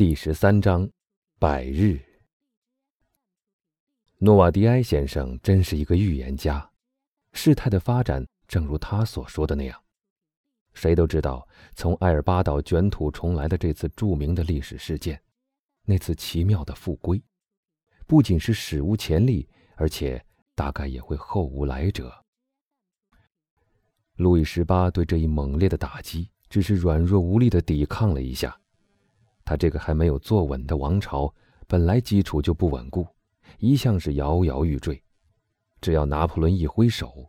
第十三章，百日。诺瓦迪埃先生真是一个预言家，事态的发展正如他所说的那样。谁都知道，从埃尔巴岛卷土重来的这次著名的历史事件，那次奇妙的复归，不仅是史无前例，而且大概也会后无来者。路易十八对这一猛烈的打击，只是软弱无力的抵抗了一下。他这个还没有坐稳的王朝，本来基础就不稳固，一向是摇摇欲坠。只要拿破仑一挥手，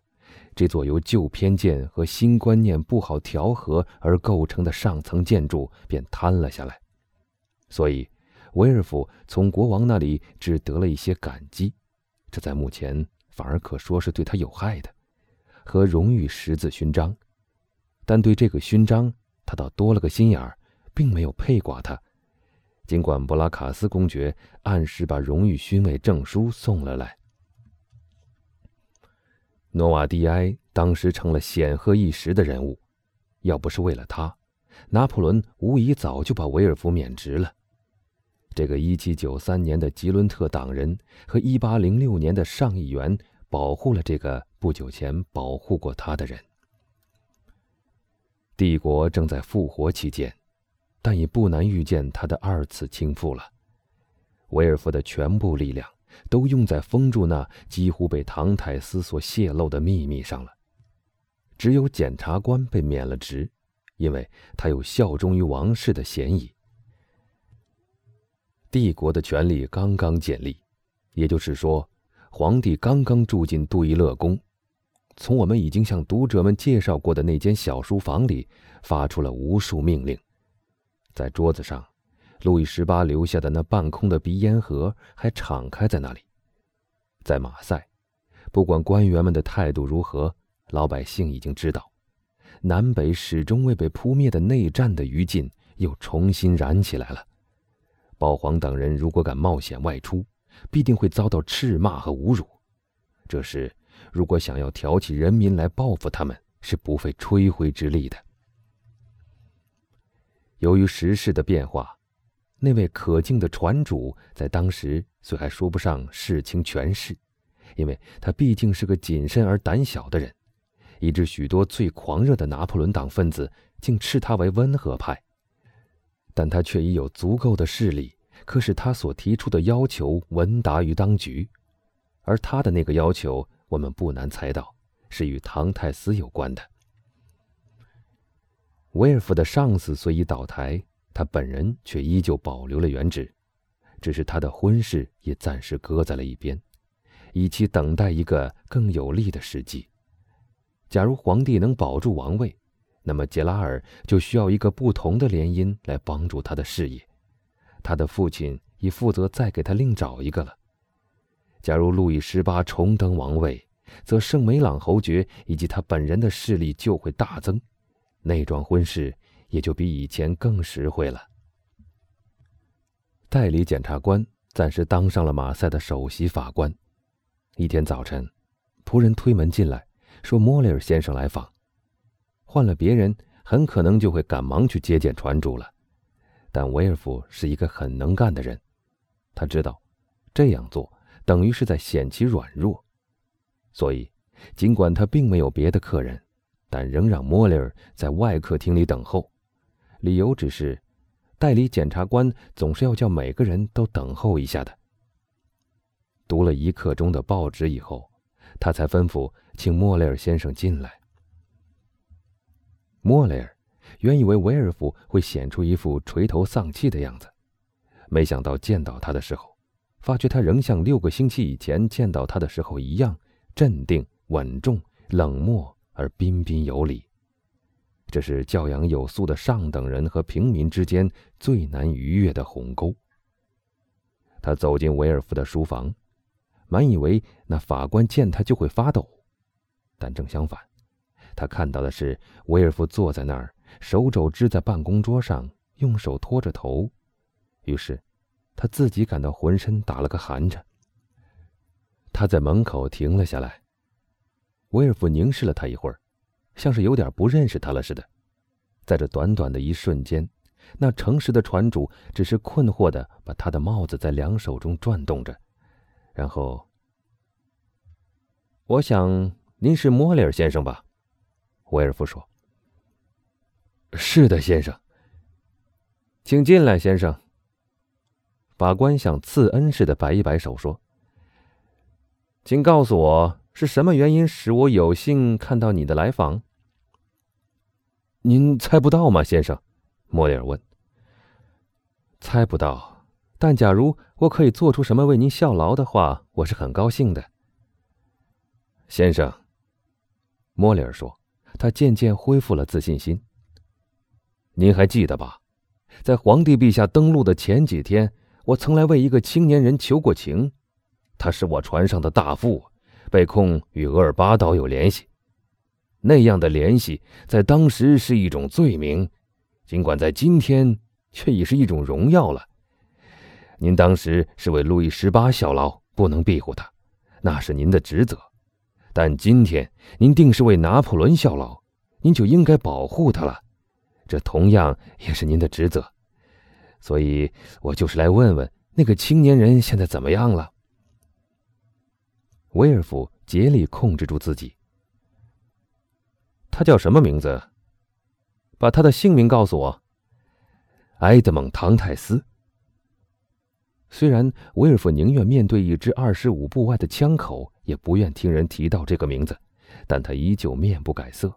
这座由旧偏见和新观念不好调和而构成的上层建筑便坍了下来。所以，维尔福从国王那里只得了一些感激，这在目前反而可说是对他有害的，和荣誉十字勋章。但对这个勋章，他倒多了个心眼，并没有配挂他。尽管布拉卡斯公爵按时把荣誉勋位证书送了来，诺瓦蒂埃当时成了显赫一时的人物。要不是为了他，拿破仑无疑早就把维尔福免职了。这个1793年的吉伦特党人和1806年的上议员保护了这个不久前保护过他的人。帝国正在复活期间。但也不难预见他的二次倾覆了。威尔福的全部力量都用在封住那几乎被唐泰斯所泄露的秘密上了。只有检察官被免了职，因为他有效忠于王室的嫌疑。帝国的权力刚刚建立，也就是说，皇帝刚刚住进杜伊勒宫，从我们已经向读者们介绍过的那间小书房里发出了无数命令。在桌子上，路易十八留下的那半空的鼻烟盒还敞开在那里。在马赛，不管官员们的态度如何，老百姓已经知道，南北始终未被扑灭的内战的余烬又重新燃起来了。保皇等人如果敢冒险外出，必定会遭到斥骂和侮辱。这时，如果想要挑起人民来报复他们，是不费吹灰之力的。由于时势的变化，那位可敬的船主在当时虽还说不上事情权势，因为他毕竟是个谨慎而胆小的人，以致许多最狂热的拿破仑党分子竟斥他为温和派。但他却已有足够的势力，可使他所提出的要求闻达于当局，而他的那个要求，我们不难猜到，是与唐泰斯有关的。威尔夫的上司虽已倒台，他本人却依旧保留了原职，只是他的婚事也暂时搁在了一边，以期等待一个更有利的时机。假如皇帝能保住王位，那么杰拉尔就需要一个不同的联姻来帮助他的事业。他的父亲已负责再给他另找一个了。假如路易十八重登王位，则圣梅朗侯爵以及他本人的势力就会大增。那桩婚事也就比以前更实惠了。代理检察官暂时当上了马赛的首席法官。一天早晨，仆人推门进来，说莫雷尔先生来访。换了别人，很可能就会赶忙去接见船主了。但威尔夫是一个很能干的人，他知道这样做等于是在显其软弱，所以尽管他并没有别的客人。但仍让莫雷尔在外客厅里等候，理由只是，代理检察官总是要叫每个人都等候一下的。读了一刻钟的报纸以后，他才吩咐请莫雷尔先生进来。莫雷尔原以为维尔夫会显出一副垂头丧气的样子，没想到见到他的时候，发觉他仍像六个星期以前见到他的时候一样镇定、稳重、冷漠。而彬彬有礼，这是教养有素的上等人和平民之间最难逾越的鸿沟。他走进维尔夫的书房，满以为那法官见他就会发抖，但正相反，他看到的是维尔夫坐在那儿，手肘支在办公桌上，用手托着头。于是，他自己感到浑身打了个寒颤。他在门口停了下来。威尔夫凝视了他一会儿，像是有点不认识他了似的。在这短短的一瞬间，那诚实的船主只是困惑的把他的帽子在两手中转动着，然后，我想您是莫里尔先生吧？威尔夫说：“是的，先生。”请进来，先生。法官像赐恩似的摆一摆手说：“请告诉我是什么原因使我有幸看到你的来访？”您猜不到吗，先生？莫里尔问。猜不到，但假如我可以做出什么为您效劳的话，我是很高兴的。先生，莫里尔说，他渐渐恢复了自信心。您还记得吧？在皇帝陛下登陆的前几天，我曾来为一个青年人求过情，他是我船上的大副，被控与厄尔巴岛有联系。那样的联系在当时是一种罪名，尽管在今天却已是一种荣耀了。您当时是为路易十八效劳，不能庇护他，那是您的职责；但今天您定是为拿破仑效劳，您就应该保护他了，这同样也是您的职责。所以我就是来问问那个青年人现在怎么样了。威尔夫竭力控制住自己。他叫什么名字？把他的姓名告诉我。埃德蒙·唐泰斯。虽然威尔夫宁愿面对一支二十五步外的枪口，也不愿听人提到这个名字，但他依旧面不改色。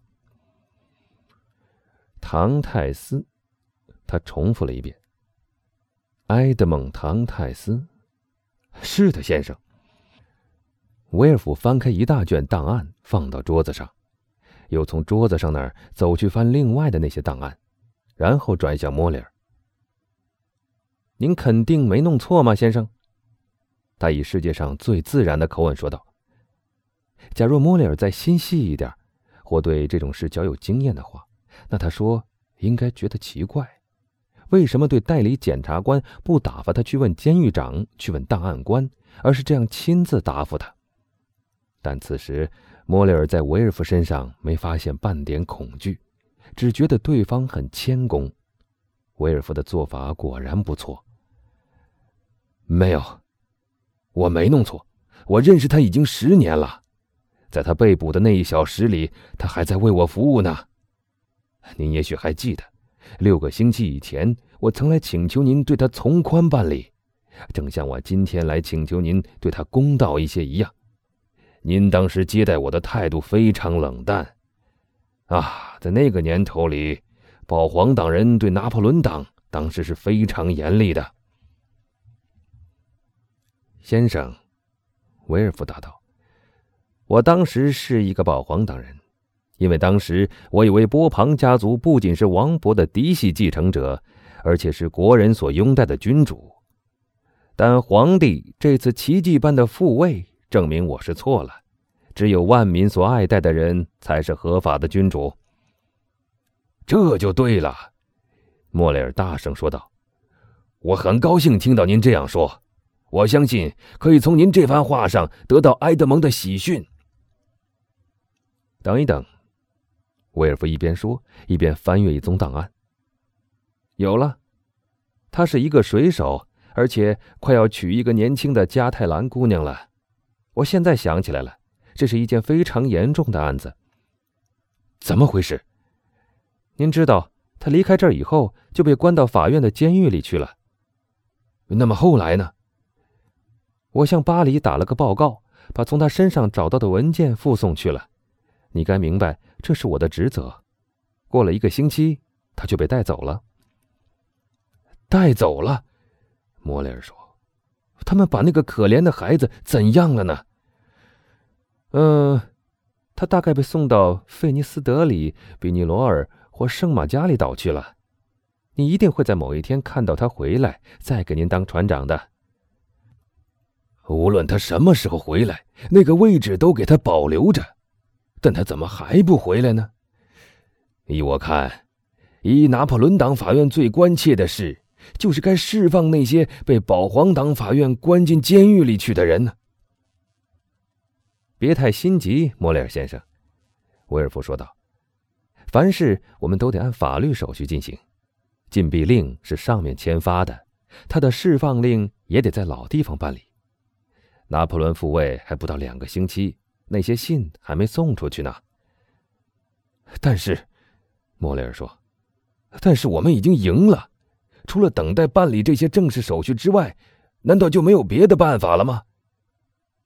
唐泰斯，他重复了一遍。埃德蒙·唐泰斯，是的，先生。威尔夫翻开一大卷档案，放到桌子上。又从桌子上那儿走去翻另外的那些档案，然后转向莫里尔。您肯定没弄错吗，先生？他以世界上最自然的口吻说道。假若莫里尔再心细一点，或对这种事较有经验的话，那他说应该觉得奇怪：为什么对代理检察官不打发他去问监狱长、去问档案官，而是这样亲自答复他？但此时。莫里尔在维尔夫身上没发现半点恐惧，只觉得对方很谦恭。维尔夫的做法果然不错。没有，我没弄错，我认识他已经十年了，在他被捕的那一小时里，他还在为我服务呢。您也许还记得，六个星期以前，我曾来请求您对他从宽办理，正像我今天来请求您对他公道一些一样。您当时接待我的态度非常冷淡，啊，在那个年头里，保皇党人对拿破仑党当时是非常严厉的。先生，维尔夫答道：“我当时是一个保皇党人，因为当时我以为波旁家族不仅是王勃的嫡系继承者，而且是国人所拥戴的君主。但皇帝这次奇迹般的复位。”证明我是错了，只有万民所爱戴的人才是合法的君主。这就对了，莫雷尔大声说道：“我很高兴听到您这样说，我相信可以从您这番话上得到埃德蒙的喜讯。”等一等，威尔夫一边说一边翻阅一宗档案。有了，他是一个水手，而且快要娶一个年轻的加泰兰姑娘了。我现在想起来了，这是一件非常严重的案子。怎么回事？您知道，他离开这儿以后就被关到法院的监狱里去了。那么后来呢？我向巴黎打了个报告，把从他身上找到的文件附送去了。你该明白，这是我的职责。过了一个星期，他就被带走了。带走了，莫里尔说。他们把那个可怜的孩子怎样了呢？嗯，他大概被送到费尼斯德里、比尼罗尔或圣马加里岛去了。你一定会在某一天看到他回来，再给您当船长的。无论他什么时候回来，那个位置都给他保留着。但他怎么还不回来呢？依我看，以拿破仑党法院最关切的是。就是该释放那些被保皇党法院关进监狱里去的人呢。别太心急，莫雷尔先生，威尔夫说道。凡事我们都得按法律手续进行。禁闭令是上面签发的，他的释放令也得在老地方办理。拿破仑复位还不到两个星期，那些信还没送出去呢。但是，莫雷尔说：“但是我们已经赢了，除了等待办理这些正式手续之外，难道就没有别的办法了吗？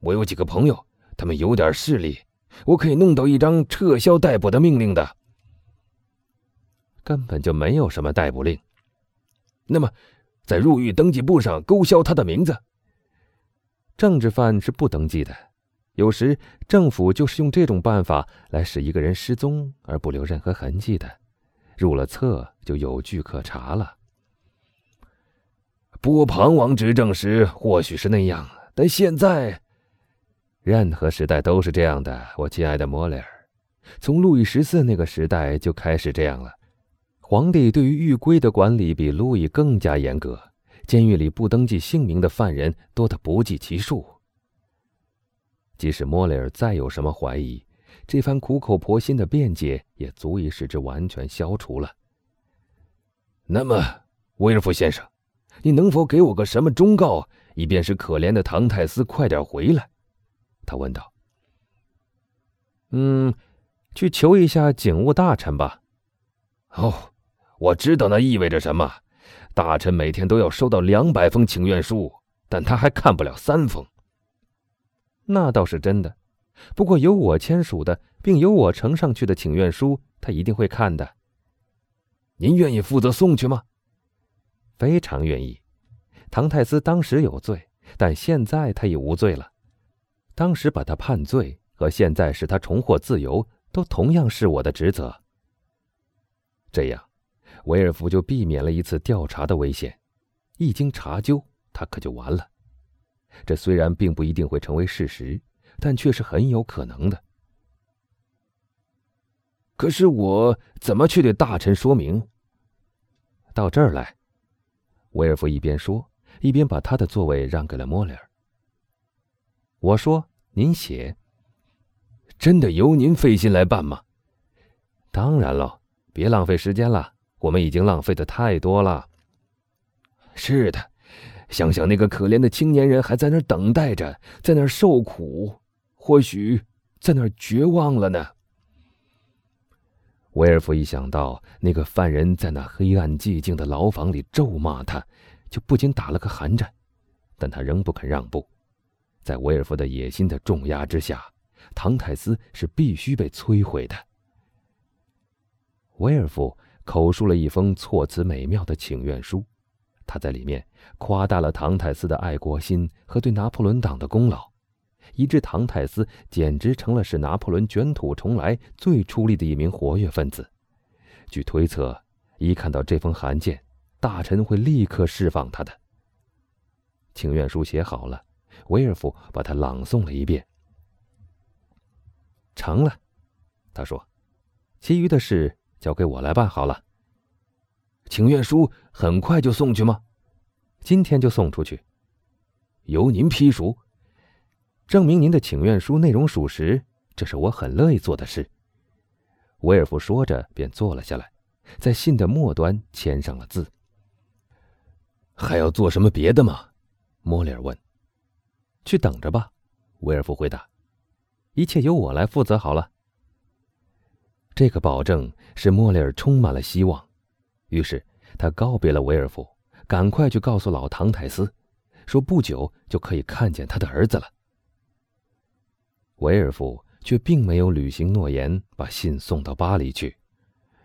我有几个朋友，他们有点势力，我可以弄到一张撤销逮捕的命令的。根本就没有什么逮捕令。那么，在入狱登记簿上勾销他的名字。政治犯是不登记的。”有时政府就是用这种办法来使一个人失踪而不留任何痕迹的，入了册就有据可查了。波旁王执政时或许是那样，但现在，任何时代都是这样的，我亲爱的莫雷尔。从路易十四那个时代就开始这样了。皇帝对于狱规的管理比路易更加严格，监狱里不登记姓名的犯人多得不计其数。即使莫雷尔再有什么怀疑，这番苦口婆心的辩解也足以使之完全消除了。那么，威尔夫先生，你能否给我个什么忠告，以便使可怜的唐泰斯快点回来？他问道。嗯，去求一下警务大臣吧。哦，我知道那意味着什么。大臣每天都要收到两百封请愿书，但他还看不了三封。那倒是真的，不过有我签署的，并由我呈上去的请愿书，他一定会看的。您愿意负责送去吗？非常愿意。唐泰斯当时有罪，但现在他已无罪了。当时把他判罪和现在使他重获自由，都同样是我的职责。这样，维尔福就避免了一次调查的危险。一经查究，他可就完了。这虽然并不一定会成为事实，但却是很有可能的。可是我怎么去对大臣说明？到这儿来，威尔夫一边说，一边把他的座位让给了莫里尔。我说：“您写，真的由您费心来办吗？”当然了，别浪费时间了，我们已经浪费的太多了。是的。想想那个可怜的青年人还在那儿等待着，在那儿受苦，或许在那儿绝望了呢。威尔夫一想到那个犯人在那黑暗寂静的牢房里咒骂他，就不禁打了个寒颤，但他仍不肯让步。在威尔夫的野心的重压之下，唐泰斯是必须被摧毁的。威尔夫口述了一封措辞美妙的请愿书。他在里面夸大了唐泰斯的爱国心和对拿破仑党的功劳，以致唐泰斯简直成了使拿破仑卷土重来最出力的一名活跃分子。据推测，一看到这封函件，大臣会立刻释放他的。请愿书写好了，威尔夫把它朗诵了一遍。成了，他说：“其余的事交给我来办好了。”请愿书很快就送去吗？今天就送出去，由您批署，证明您的请愿书内容属实，这是我很乐意做的事。威尔夫说着便坐了下来，在信的末端签上了字。还要做什么别的吗？莫里尔问。去等着吧，威尔夫回答。一切由我来负责好了。这个保证使莫里尔充满了希望。于是他告别了威尔夫，赶快去告诉老唐泰斯，说不久就可以看见他的儿子了。维尔夫却并没有履行诺言，把信送到巴黎去，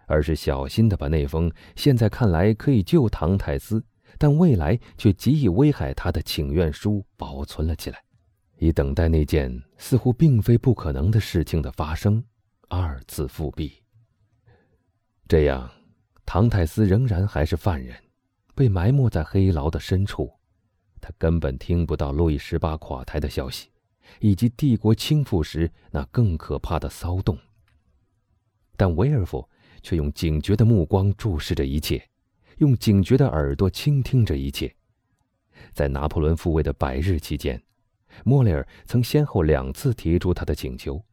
而是小心地把那封现在看来可以救唐泰斯，但未来却极易危害他的请愿书保存了起来，以等待那件似乎并非不可能的事情的发生，二次复辟。这样。唐泰斯仍然还是犯人，被埋没在黑牢的深处。他根本听不到路易十八垮台的消息，以及帝国倾覆时那更可怕的骚动。但维尔夫却用警觉的目光注视着一切，用警觉的耳朵倾听着一切。在拿破仑复位的百日期间，莫雷尔曾先后两次提出他的请求，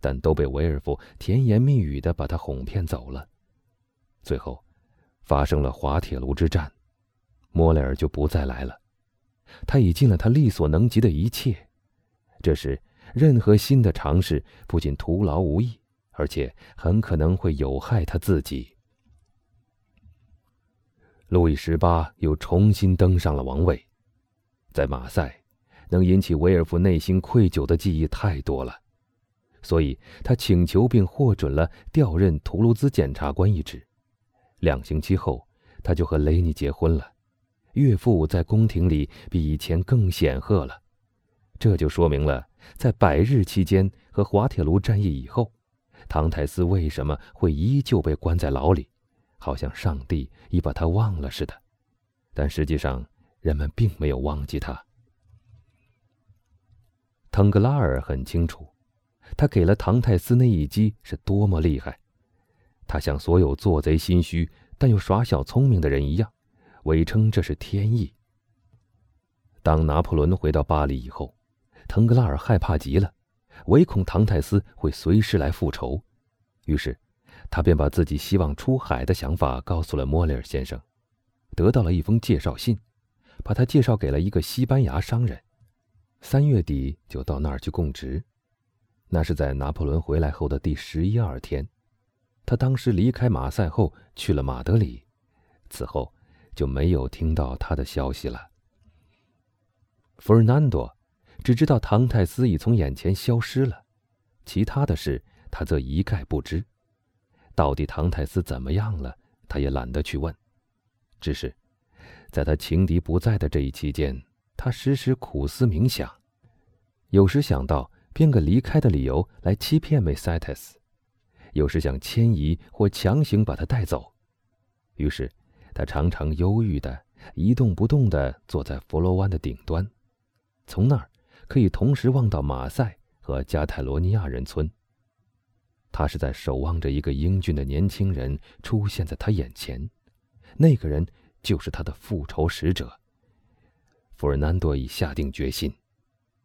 但都被维尔夫甜言蜜语地把他哄骗走了。最后，发生了滑铁卢之战，莫雷尔就不再来了。他已尽了他力所能及的一切，这时任何新的尝试不仅徒劳无益，而且很可能会有害他自己。路易十八又重新登上了王位，在马赛，能引起维尔夫内心愧疚的记忆太多了，所以他请求并获准了调任图卢兹检察官一职。两星期后，他就和雷尼结婚了。岳父在宫廷里比以前更显赫了，这就说明了在百日期间和滑铁卢战役以后，唐泰斯为什么会依旧被关在牢里，好像上帝已把他忘了似的。但实际上，人们并没有忘记他。腾格拉尔很清楚，他给了唐泰斯那一击是多么厉害。他像所有做贼心虚但又耍小聪明的人一样。伪称这是天意。当拿破仑回到巴黎以后，腾格拉尔害怕极了，唯恐唐泰斯会随时来复仇，于是他便把自己希望出海的想法告诉了莫里尔先生，得到了一封介绍信，把他介绍给了一个西班牙商人，三月底就到那儿去供职。那是在拿破仑回来后的第十一二天，他当时离开马赛后去了马德里，此后。就没有听到他的消息了。弗尔南多只知道唐泰斯已从眼前消失了，其他的事他则一概不知。到底唐泰斯怎么样了，他也懒得去问。只是，在他情敌不在的这一期间，他时时苦思冥想，有时想到编个离开的理由来欺骗梅塞特斯，有时想迁移或强行把他带走。于是。他常常忧郁的一动不动地坐在佛罗湾的顶端，从那儿可以同时望到马赛和加泰罗尼亚人村。他是在守望着一个英俊的年轻人出现在他眼前，那个人就是他的复仇使者。弗尔南多已下定决心，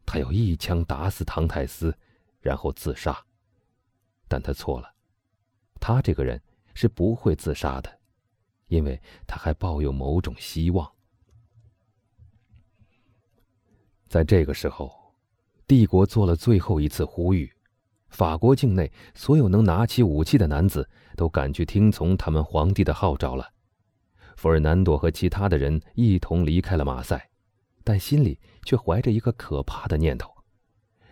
他要一枪打死唐泰斯，然后自杀。但他错了，他这个人是不会自杀的。因为他还抱有某种希望。在这个时候，帝国做了最后一次呼吁：法国境内所有能拿起武器的男子都赶去听从他们皇帝的号召了。弗尔南多和其他的人一同离开了马赛，但心里却怀着一个可怕的念头：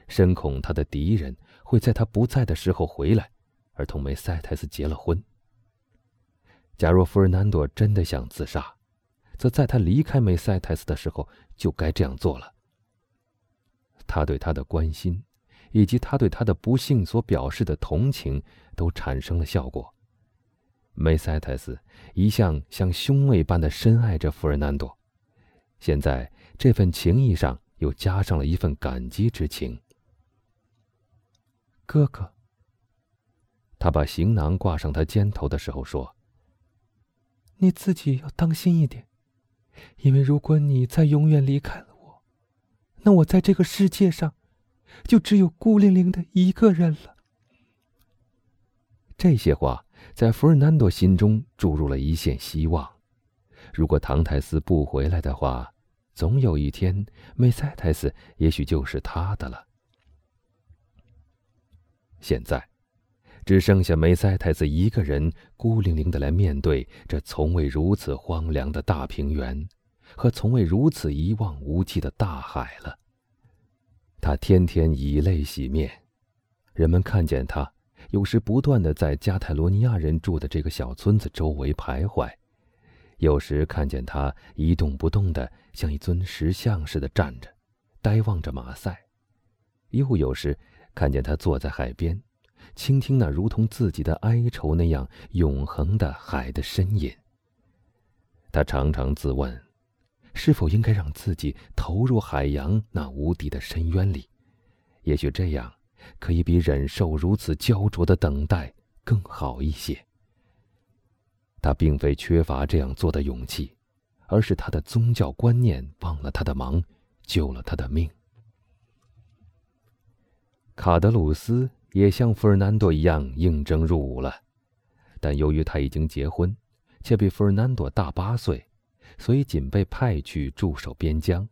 深恐他的敌人会在他不在的时候回来，而同梅塞泰斯结了婚。假若弗尔南多真的想自杀，则在他离开梅塞泰斯的时候就该这样做了。他对他的关心，以及他对他的不幸所表示的同情，都产生了效果。梅塞特斯一向像兄妹般的深爱着弗尔南多，现在这份情谊上又加上了一份感激之情。哥哥，他把行囊挂上他肩头的时候说。你自己要当心一点，因为如果你再永远离开了，那我在这个世界上就只有孤零零的一个人了。这些话在弗尔南多心中注入了一线希望。如果唐泰斯不回来的话，总有一天梅塞泰斯也许就是他的了。现在。只剩下梅塞太子一个人，孤零零的来面对这从未如此荒凉的大平原，和从未如此一望无际的大海了。他天天以泪洗面，人们看见他，有时不断的在加泰罗尼亚人住的这个小村子周围徘徊，有时看见他一动不动的像一尊石像似的站着，呆望着马赛，又有时看见他坐在海边。倾听那如同自己的哀愁那样永恒的海的呻吟。他常常自问，是否应该让自己投入海洋那无底的深渊里？也许这样，可以比忍受如此焦灼的等待更好一些。他并非缺乏这样做的勇气，而是他的宗教观念帮了他的忙，救了他的命。卡德鲁斯。也像弗尔南多一样应征入伍了，但由于他已经结婚，却比费尔南多大八岁，所以仅被派去驻守边疆。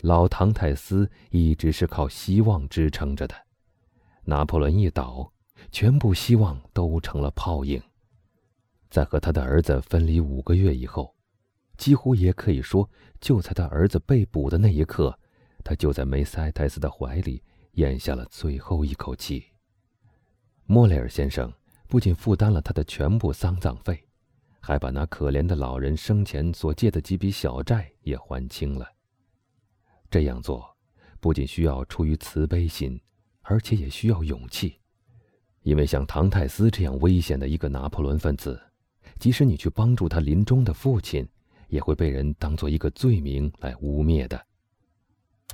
老唐泰斯一直是靠希望支撑着的，拿破仑一倒，全部希望都成了泡影。在和他的儿子分离五个月以后，几乎也可以说，就在他儿子被捕的那一刻，他就在梅塞泰斯的怀里咽下了最后一口气。莫雷尔先生不仅负担了他的全部丧葬费，还把那可怜的老人生前所借的几笔小债也还清了。这样做，不仅需要出于慈悲心，而且也需要勇气，因为像唐泰斯这样危险的一个拿破仑分子，即使你去帮助他临终的父亲，也会被人当做一个罪名来污蔑的。